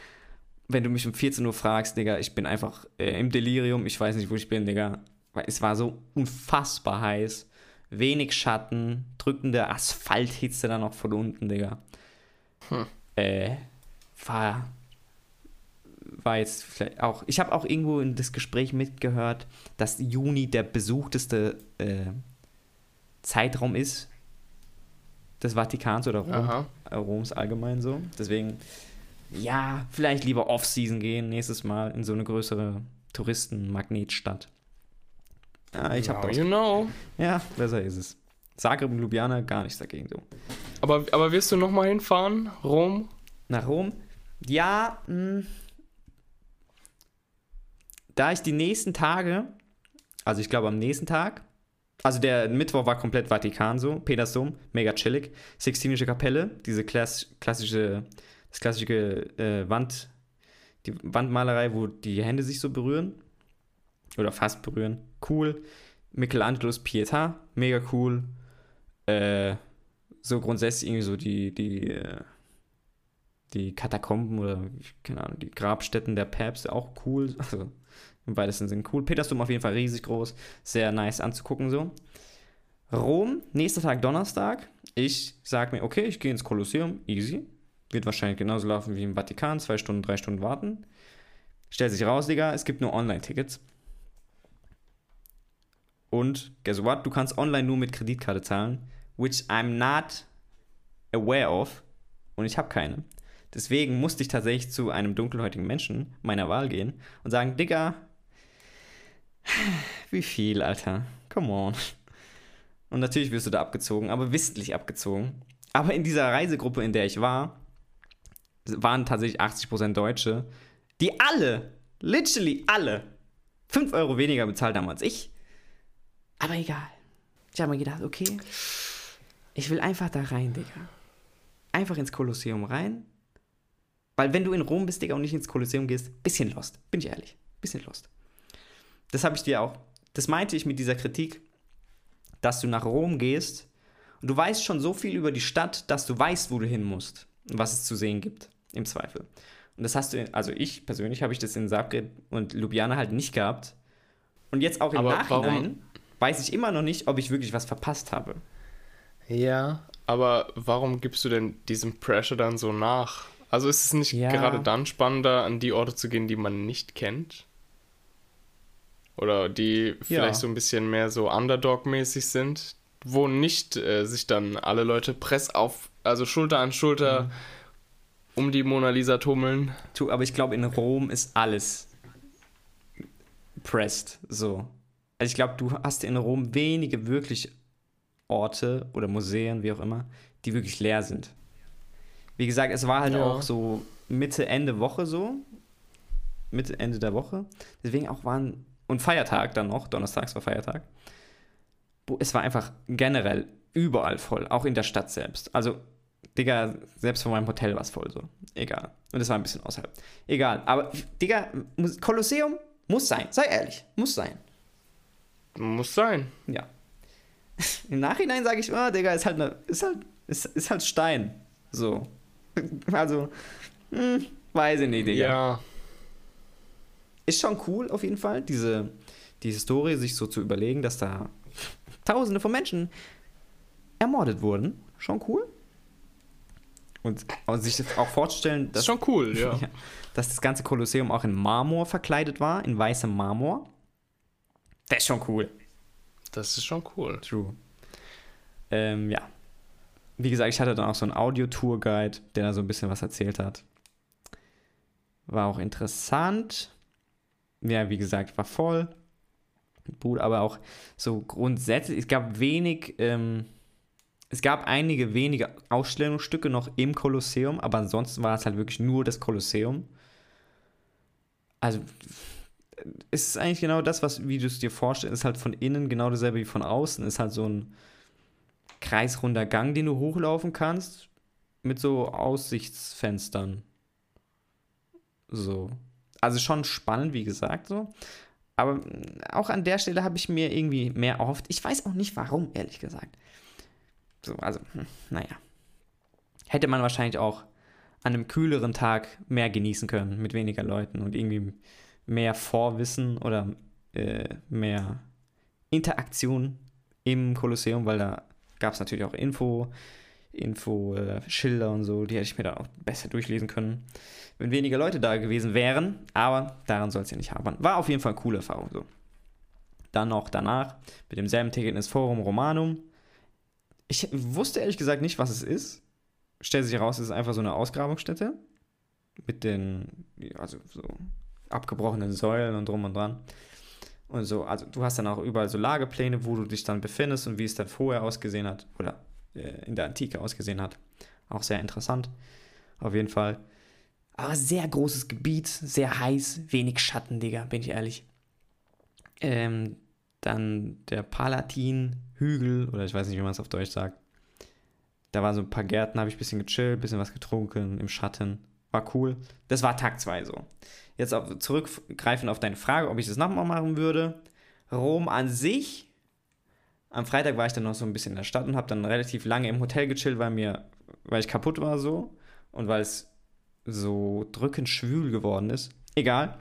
wenn du mich um 14 Uhr fragst, Digga, ich bin einfach äh, im Delirium, ich weiß nicht, wo ich bin, Digga. Es war so unfassbar heiß. Wenig Schatten, drückende Asphalthitze dann noch von unten, Digga. Hm. Äh, war, war jetzt vielleicht auch. Ich habe auch irgendwo in das Gespräch mitgehört, dass Juni der besuchteste äh, Zeitraum ist des Vatikans oder Rom, Roms allgemein so. Deswegen, ja, vielleicht lieber Off-Season gehen nächstes Mal in so eine größere Touristenmagnetstadt. Ja, ich habe you know. Ja, besser ist es. Zagreb und Ljubljana gar nichts dagegen so. Aber, aber wirst du nochmal hinfahren? Rom? Nach Rom? Ja, mh. Hm. da ich die nächsten Tage, also ich glaube am nächsten Tag, also der Mittwoch war komplett Vatikan so, Petersdom, mega chillig. Sixtinische Kapelle, diese klass klassische, das klassische äh, Wand, die Wandmalerei, wo die Hände sich so berühren. Oder fast berühren. Cool. Michelangelos Pietà, mega cool. Äh, so grundsätzlich irgendwie so die, die, äh, die Katakomben oder, keine Ahnung, die Grabstätten der Päpste auch cool. Also im weitesten Sinne cool. Petersdom auf jeden Fall riesig groß, sehr nice anzugucken so. Rom, nächster Tag Donnerstag. Ich sag mir, okay, ich gehe ins Kolosseum, easy. Wird wahrscheinlich genauso laufen wie im Vatikan, zwei Stunden, drei Stunden warten. Stellt sich raus, Digga, es gibt nur Online-Tickets. Und guess what? Du kannst online nur mit Kreditkarte zahlen, which I'm not aware of. Und ich habe keine. Deswegen musste ich tatsächlich zu einem dunkelhäutigen Menschen meiner Wahl gehen und sagen, Digga, wie viel, Alter? Come on. Und natürlich wirst du da abgezogen, aber wissentlich abgezogen. Aber in dieser Reisegruppe, in der ich war, waren tatsächlich 80% Deutsche, die alle, literally alle, 5 Euro weniger bezahlt haben als ich. Aber egal. Ich habe mir gedacht, okay, ich will einfach da rein, Digga. Einfach ins Kolosseum rein. Weil wenn du in Rom bist, Digga, und nicht ins Kolosseum gehst, bisschen lost. Bin ich ehrlich. Bisschen lost. Das habe ich dir auch. Das meinte ich mit dieser Kritik, dass du nach Rom gehst und du weißt schon so viel über die Stadt, dass du weißt, wo du hin musst und was es zu sehen gibt, im Zweifel. Und das hast du, also ich persönlich habe ich das in Zagreb und Ljubljana halt nicht gehabt. Und jetzt auch im aber Nachhinein warum? weiß ich immer noch nicht, ob ich wirklich was verpasst habe. Ja, aber warum gibst du denn diesem Pressure dann so nach? Also ist es nicht ja. gerade dann spannender, an die Orte zu gehen, die man nicht kennt? Oder die vielleicht ja. so ein bisschen mehr so Underdog-mäßig sind, wo nicht äh, sich dann alle Leute Press auf, also Schulter an Schulter mhm. um die Mona Lisa tummeln. Tu, aber ich glaube, in Rom ist alles pressed, so. Also ich glaube, du hast in Rom wenige wirklich Orte oder Museen, wie auch immer, die wirklich leer sind. Wie gesagt, es war halt ja. auch so Mitte, Ende Woche so. Mitte, Ende der Woche. Deswegen auch waren und Feiertag dann noch, donnerstags war Feiertag. Es war einfach generell überall voll, auch in der Stadt selbst. Also, Digga, selbst von meinem Hotel war es voll so. Egal. Und es war ein bisschen außerhalb. Egal. Aber, Digga, Kolosseum muss sein. Sei ehrlich. Muss sein. Muss sein. Ja. Im Nachhinein sage ich, oh, Digga, ist halt, ne, ist halt, ist, ist halt Stein. So. Also, hm, weiß ich nicht, Digga. Ja ist schon cool auf jeden Fall, diese, die Historie sich so zu überlegen, dass da Tausende von Menschen ermordet wurden. Schon cool. Und, und sich auch vorzustellen, dass, schon cool, ja. ja. dass das ganze Kolosseum auch in Marmor verkleidet war, in weißem Marmor. Das ist schon cool. Das ist schon cool. True. Ähm, ja. wie gesagt, ich hatte dann auch so einen Audio-Tour-Guide, der da so ein bisschen was erzählt hat. War auch interessant. Ja, wie gesagt, war voll. Gut, aber auch so grundsätzlich, es gab wenig, ähm, es gab einige wenige Ausstellungsstücke noch im Kolosseum, aber ansonsten war es halt wirklich nur das Kolosseum. Also, es ist eigentlich genau das, was, wie du es dir vorstellst, ist halt von innen genau dasselbe wie von außen. Ist halt so ein kreisrunder Gang, den du hochlaufen kannst, mit so Aussichtsfenstern. So. Also schon spannend, wie gesagt, so. Aber auch an der Stelle habe ich mir irgendwie mehr erhofft. Ich weiß auch nicht warum, ehrlich gesagt. So, also, hm, naja. Hätte man wahrscheinlich auch an einem kühleren Tag mehr genießen können, mit weniger Leuten und irgendwie mehr Vorwissen oder äh, mehr Interaktion im Kolosseum, weil da gab es natürlich auch Info, Info-Schilder äh, und so, die hätte ich mir da auch besser durchlesen können, wenn weniger Leute da gewesen wären. Aber daran soll es ja nicht haben. War auf jeden Fall eine coole Erfahrung so. Dann noch danach mit demselben Ticket ins Forum Romanum. Ich wusste ehrlich gesagt nicht, was es ist. Stellt sich heraus, es ist einfach so eine Ausgrabungsstätte mit den, also so abgebrochenen Säulen und drum und dran. Und so, also du hast dann auch überall so Lagepläne, wo du dich dann befindest und wie es dann vorher ausgesehen hat oder in der Antike ausgesehen hat. Auch sehr interessant, auf jeden Fall. Aber sehr großes Gebiet, sehr heiß, wenig Schatten, Digga, bin ich ehrlich. Ähm, dann der Palatin-Hügel, oder ich weiß nicht, wie man es auf Deutsch sagt. Da waren so ein paar Gärten, habe ich ein bisschen gechillt, ein bisschen was getrunken im Schatten. War cool. Das war Tag 2 so. Jetzt auf, zurückgreifend auf deine Frage, ob ich das nochmal machen würde. Rom an sich. Am Freitag war ich dann noch so ein bisschen in der Stadt und habe dann relativ lange im Hotel gechillt, weil mir, weil ich kaputt war so und weil es so drückend schwül geworden ist. Egal.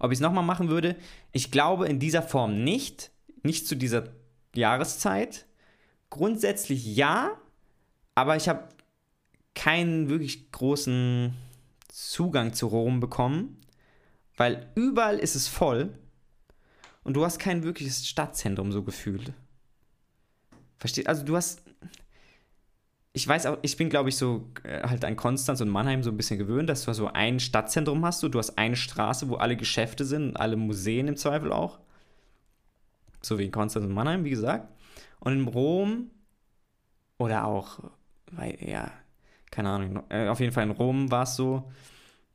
Ob ich es nochmal machen würde, ich glaube in dieser Form nicht. Nicht zu dieser Jahreszeit. Grundsätzlich ja, aber ich habe keinen wirklich großen Zugang zu Rom bekommen, weil überall ist es voll und du hast kein wirkliches Stadtzentrum so gefühlt. Versteht? Also du hast. Ich weiß auch, ich bin, glaube ich, so äh, halt an Konstanz und Mannheim so ein bisschen gewöhnt, dass du so ein Stadtzentrum hast. So, du hast eine Straße, wo alle Geschäfte sind und alle Museen im Zweifel auch. So wie in Konstanz und Mannheim, wie gesagt. Und in Rom oder auch, weil, ja, keine Ahnung, äh, auf jeden Fall in Rom war es so,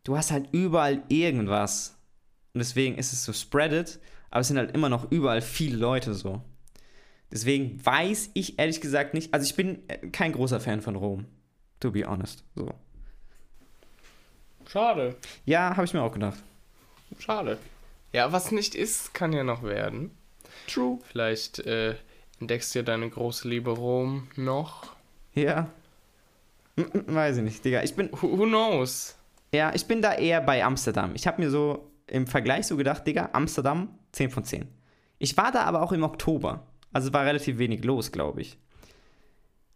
du hast halt überall irgendwas. Und deswegen ist es so spreadet, aber es sind halt immer noch überall viele Leute so. Deswegen weiß ich ehrlich gesagt nicht, also ich bin äh, kein großer Fan von Rom, to be honest. So. Schade. Ja, habe ich mir auch gedacht. Schade. Ja, was nicht ist, kann ja noch werden. True. Vielleicht äh, entdeckst du ja deine große Liebe Rom noch. Ja. Weiß ich nicht, Digga. Ich bin. Who knows? Ja, ich bin da eher bei Amsterdam. Ich habe mir so im Vergleich so gedacht, Digga, Amsterdam 10 von 10. Ich war da aber auch im Oktober. Also war relativ wenig los, glaube ich.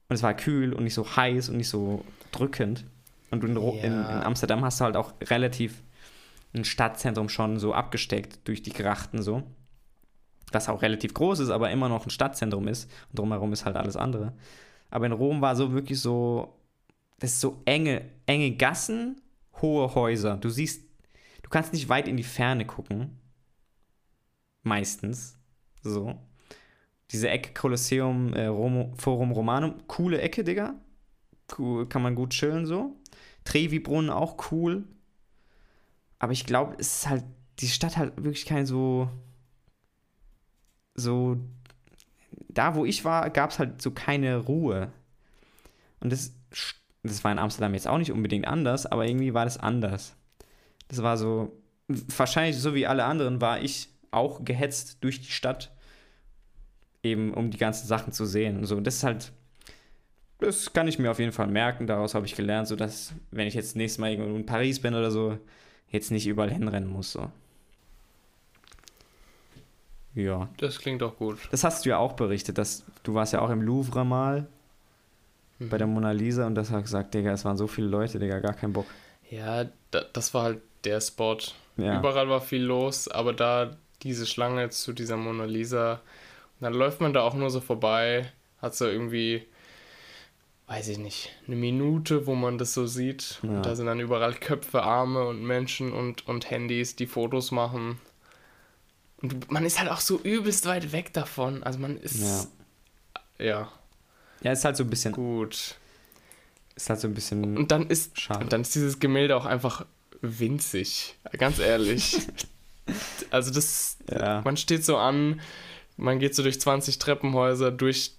Und es war kühl und nicht so heiß und nicht so drückend. Und in, ja. in, in, Amsterdam hast du halt auch relativ ein Stadtzentrum schon so abgesteckt durch die Grachten so. Was auch relativ groß ist, aber immer noch ein Stadtzentrum ist. Und drumherum ist halt alles andere. Aber in Rom war so wirklich so das ist so enge, enge Gassen, hohe Häuser. Du siehst, du kannst nicht weit in die Ferne gucken. Meistens. So. Diese Ecke Kolosseum äh, Rom, Forum Romanum, coole Ecke, Digga. Cool, kann man gut chillen so. Trevi-Brunnen auch cool. Aber ich glaube, es ist halt, die Stadt hat wirklich kein so. So. Da, wo ich war, gab es halt so keine Ruhe. Und das das war in Amsterdam jetzt auch nicht unbedingt anders, aber irgendwie war das anders. Das war so, wahrscheinlich so wie alle anderen war ich auch gehetzt durch die Stadt, eben um die ganzen Sachen zu sehen. So, das ist halt, das kann ich mir auf jeden Fall merken. Daraus habe ich gelernt, so dass, wenn ich jetzt nächstes Mal irgendwo in Paris bin oder so, jetzt nicht überall hinrennen muss. So. Ja. Das klingt auch gut. Das hast du ja auch berichtet, dass du warst ja auch im Louvre mal mhm. bei der Mona Lisa und das hat gesagt, Digga, es waren so viele Leute, Digga, gar kein Bock. Ja, da, das war halt der Spot. Ja. Überall war viel los, aber da diese Schlange zu dieser Mona Lisa, dann läuft man da auch nur so vorbei, hat so irgendwie weiß ich nicht, eine Minute, wo man das so sieht. Ja. Und da sind dann überall Köpfe, Arme und Menschen und, und Handys, die Fotos machen. Und man ist halt auch so übelst weit weg davon. Also man ist. Ja, Ja, ist halt so ein bisschen, gut. Ist halt so ein bisschen Und dann ist. schade. Und dann ist dieses Gemälde auch einfach winzig. Ganz ehrlich. also das. ja. Man steht so an, man geht so durch 20 Treppenhäuser, durch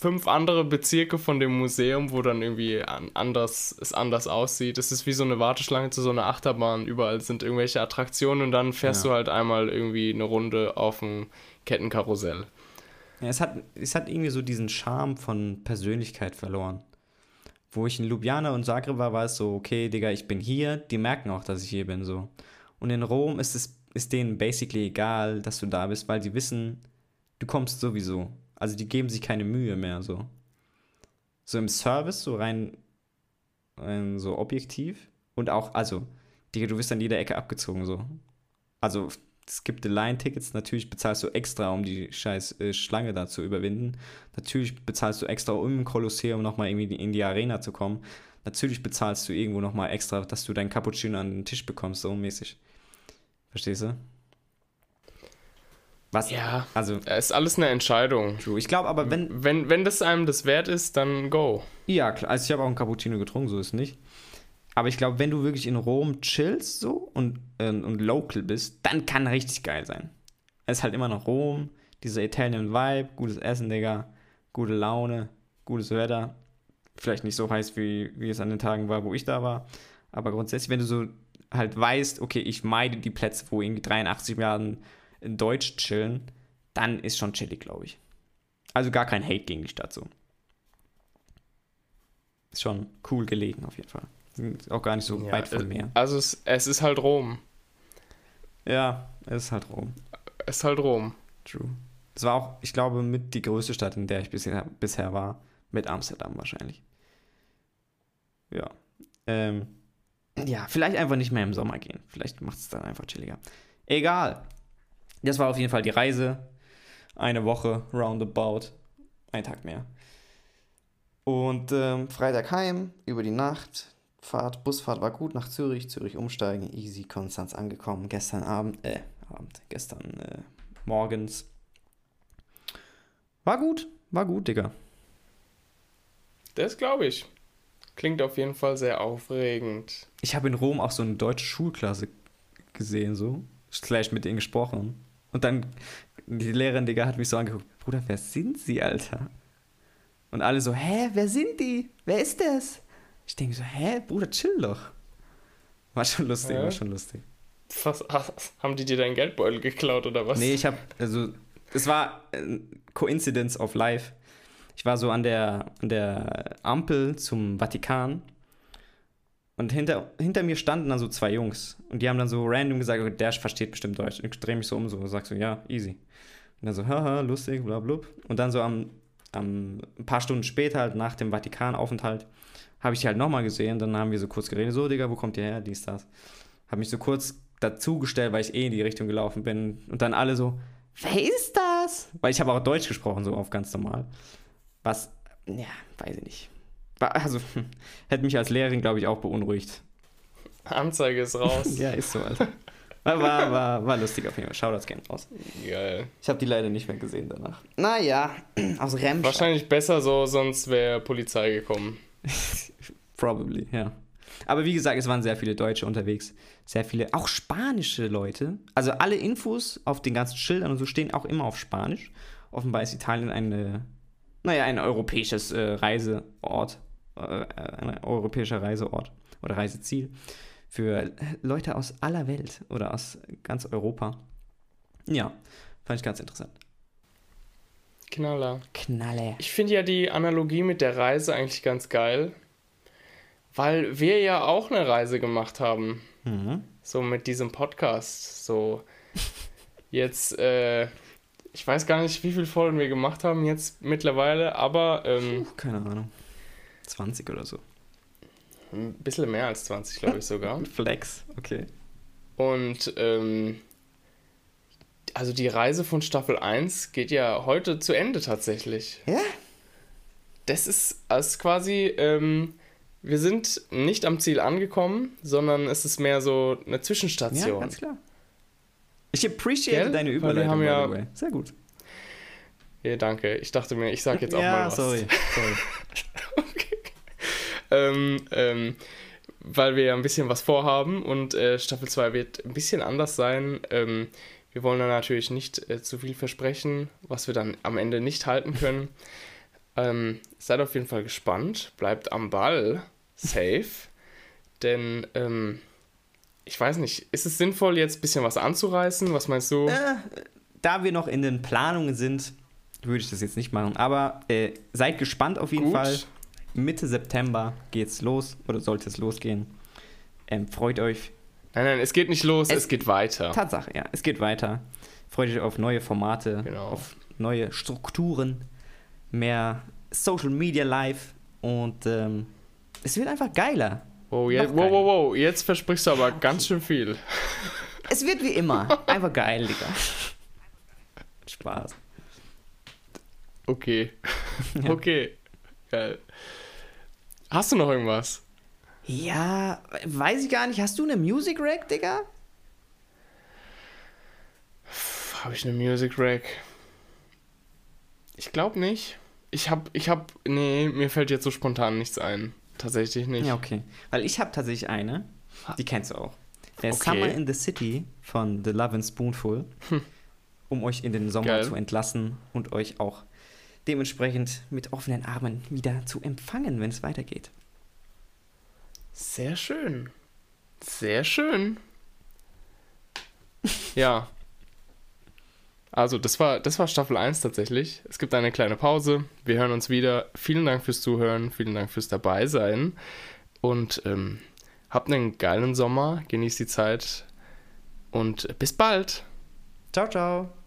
fünf andere Bezirke von dem Museum, wo dann irgendwie an, anders, es anders aussieht. Es ist wie so eine Warteschlange zu so einer Achterbahn. Überall sind irgendwelche Attraktionen und dann fährst Ja. du halt einmal irgendwie eine Runde auf dem Kettenkarussell. Ja, es, hat, es hat irgendwie so diesen Charme von Persönlichkeit verloren. Wo ich in Ljubljana und Zagreb war, war es so, okay, Digga, ich bin hier, die merken auch, dass ich hier bin, so. Und in Rom ist es ist denen basically egal, dass du da bist, weil die wissen, du kommst sowieso. Also die geben sich keine Mühe mehr, so. So im Service, so rein, rein so objektiv. Und auch, also, Digga, du wirst an jeder Ecke abgezogen, so. Also, es gibt Line-Tickets, natürlich bezahlst du extra, um die scheiß äh, Schlange da zu überwinden. Natürlich bezahlst du extra, um im Kolosseum nochmal irgendwie in die Arena zu kommen. Natürlich bezahlst du irgendwo nochmal extra, dass du deinen Cappuccino an den Tisch bekommst, so mäßig. Verstehst du? Was? Ja. Also, Es ist alles eine Entscheidung. true. Ich glaube aber, wenn. Wenn, wenn das einem das wert ist, dann go. Ja, klar. Also, ich habe auch einen Cappuccino getrunken, so ist es nicht. Aber ich glaube, wenn du wirklich in Rom chillst so und, äh, und local bist, dann kann richtig geil sein. Es ist halt immer noch Rom, dieser Italian Vibe, gutes Essen, Digga, gute Laune, gutes Wetter. Vielleicht nicht so heiß, wie, wie es an den Tagen war, wo ich da war. Aber grundsätzlich, wenn du so halt weißt, okay, ich meide die Plätze, wo irgendwie 83 Milliarden Deutsch chillen, dann ist schon chillig, glaube ich. Also gar kein Hate gegen die Stadt so. Ist schon cool gelegen auf jeden Fall. Auch gar nicht so Ja, weit von äh, mir. Also es, es ist halt Rom. Ja, es ist halt Rom. Es ist halt Rom. True. Es war auch, ich glaube, mit die größte Stadt, in der ich bisher, bisher war. Mit Amsterdam wahrscheinlich. Ja. Ähm, ja, vielleicht einfach nicht mehr im Sommer gehen. Vielleicht macht es dann einfach chilliger. Egal. Das war auf jeden Fall die Reise. Eine Woche roundabout. Ein Tag mehr. Und ähm, Freitag heim, über die Nacht. Fahrt, Busfahrt war gut nach Zürich. Zürich umsteigen, easy, Konstanz angekommen. Gestern Abend, äh, Abend, gestern äh, morgens. War gut, war gut, Digga. Das glaube ich. Klingt auf jeden Fall sehr aufregend. Ich habe in Rom auch so eine deutsche Schulklasse gesehen, so. Slash mit denen gesprochen. Und dann, die Lehrerin, Digga, hat mich so angeguckt. Bruder, wer sind sie, Alter? Und alle so, hä, wer sind die? Wer ist das? Ich denke so, hä, Bruder, chill doch. War schon lustig, Ja. war schon lustig. Was, haben die dir deinen Geldbeutel geklaut oder was? Nee, ich habe, also, es war äh, Coincidence of Life. Ich war so an der, an der Ampel zum Vatikan und hinter, hinter mir standen dann so zwei Jungs und die haben dann so random gesagt, okay, der versteht bestimmt Deutsch. Und ich drehe mich so um so und sag so, ja, easy. Und dann so, haha, lustig, bla bla. Und dann so am, am ein paar Stunden später, halt nach dem Vatikanaufenthalt, habe ich die halt nochmal gesehen. Dann haben wir so kurz geredet, so, Digga, wo kommt ihr her? Dies, das. Habe mich so kurz dazugestellt, weil ich eh in die Richtung gelaufen bin. Und dann alle so, wer ist das? Weil ich habe auch Deutsch gesprochen, so auf ganz normal. Was, ja, weiß ich nicht. War, also, hätte mich als Lehrerin, glaube ich, auch beunruhigt. Anzeige ist raus. Ja, ist so, Alter. War, war, war, war lustig auf jeden Fall. Shoutouts gehen raus. Geil. Ich habe die leider nicht mehr gesehen danach. Naja, aus Remscheid. Wahrscheinlich besser so, sonst wäre Polizei gekommen. Probably, ja. Aber wie gesagt, es waren sehr viele Deutsche unterwegs. Sehr viele, auch spanische Leute. Also alle Infos auf den ganzen Schildern und so stehen auch immer auf Spanisch. Offenbar ist Italien eine, naja, ein europäisches äh, Reiseort. Äh, ein europäischer Reiseort oder Reiseziel für Leute aus aller Welt oder aus ganz Europa. Ja, fand ich ganz interessant. Knaller. Knalle. Ich finde ja die Analogie mit der Reise eigentlich ganz geil, weil wir ja auch eine Reise gemacht haben. Mhm. So mit diesem Podcast. So jetzt, äh, ich weiß gar nicht, wie viele Folgen wir gemacht haben jetzt mittlerweile, aber ähm, Keine Ahnung. 20 oder so. Ein bisschen mehr als 20, glaube ich sogar. Flex, okay. Und ähm, also die Reise von Staffel 1 geht ja heute zu Ende tatsächlich. Ja? das ist als quasi, ähm, wir sind nicht am Ziel angekommen, sondern es ist mehr so eine Ja, Zwischenstation. ganz klar. Ich appreciate Gell? deine Weil wir Überleitung, haben by ja- the way. Sehr gut. Ja, danke. Ich dachte mir, ich sag jetzt auch ja, mal was. sorry. sorry. Ähm, ähm, weil wir ja ein bisschen was vorhaben und äh, Staffel 2 wird ein bisschen anders sein. Ähm, wir wollen da natürlich nicht äh, zu viel versprechen, was wir dann am Ende nicht halten können. ähm, seid auf jeden Fall gespannt, bleibt am Ball, safe, denn ähm, ich weiß nicht, ist es sinnvoll, jetzt ein bisschen was anzureißen? Was meinst du? Äh, da wir noch in den Planungen sind, würde ich das jetzt nicht machen. Aber äh, seid gespannt auf jeden Gut. Fall. Mitte September geht's los oder sollte es losgehen. Ähm, freut euch. Nein, nein, es geht nicht los, es, Es- geht weiter. Tatsache, ja, es geht weiter. Freut euch auf neue Formate, Genau. auf neue Strukturen, mehr Social Media Live und ähm, es wird einfach geiler. Oh, je, wow, wow, wow, jetzt versprichst du aber ganz schön viel. Es wird wie immer. Einfach geil, Digga. Spaß. Okay. Okay. Geil. Hast du noch irgendwas? Ja, weiß ich gar nicht. Hast du eine Music Rack, Digga? Habe ich eine Music Rack? Ich glaube nicht. Ich hab, ich hab, nee, mir fällt jetzt so spontan nichts ein. Tatsächlich nicht. Ja, okay. Weil ich habe tatsächlich eine, die kennst du auch. Der Okay. Summer in the City von The Love and Spoonful, um euch in den Sommer Geil. zu entlassen und euch auch dementsprechend mit offenen Armen wieder zu empfangen, wenn es weitergeht. Sehr schön. Sehr schön. Ja. Also, das war, das war Staffel 1 tatsächlich. Es gibt eine kleine Pause. Wir hören uns wieder. Vielen Dank fürs Zuhören. Vielen Dank fürs Dabeisein. Und ähm, habt einen geilen Sommer. Genießt die Zeit. Und bis bald. Ciao, ciao.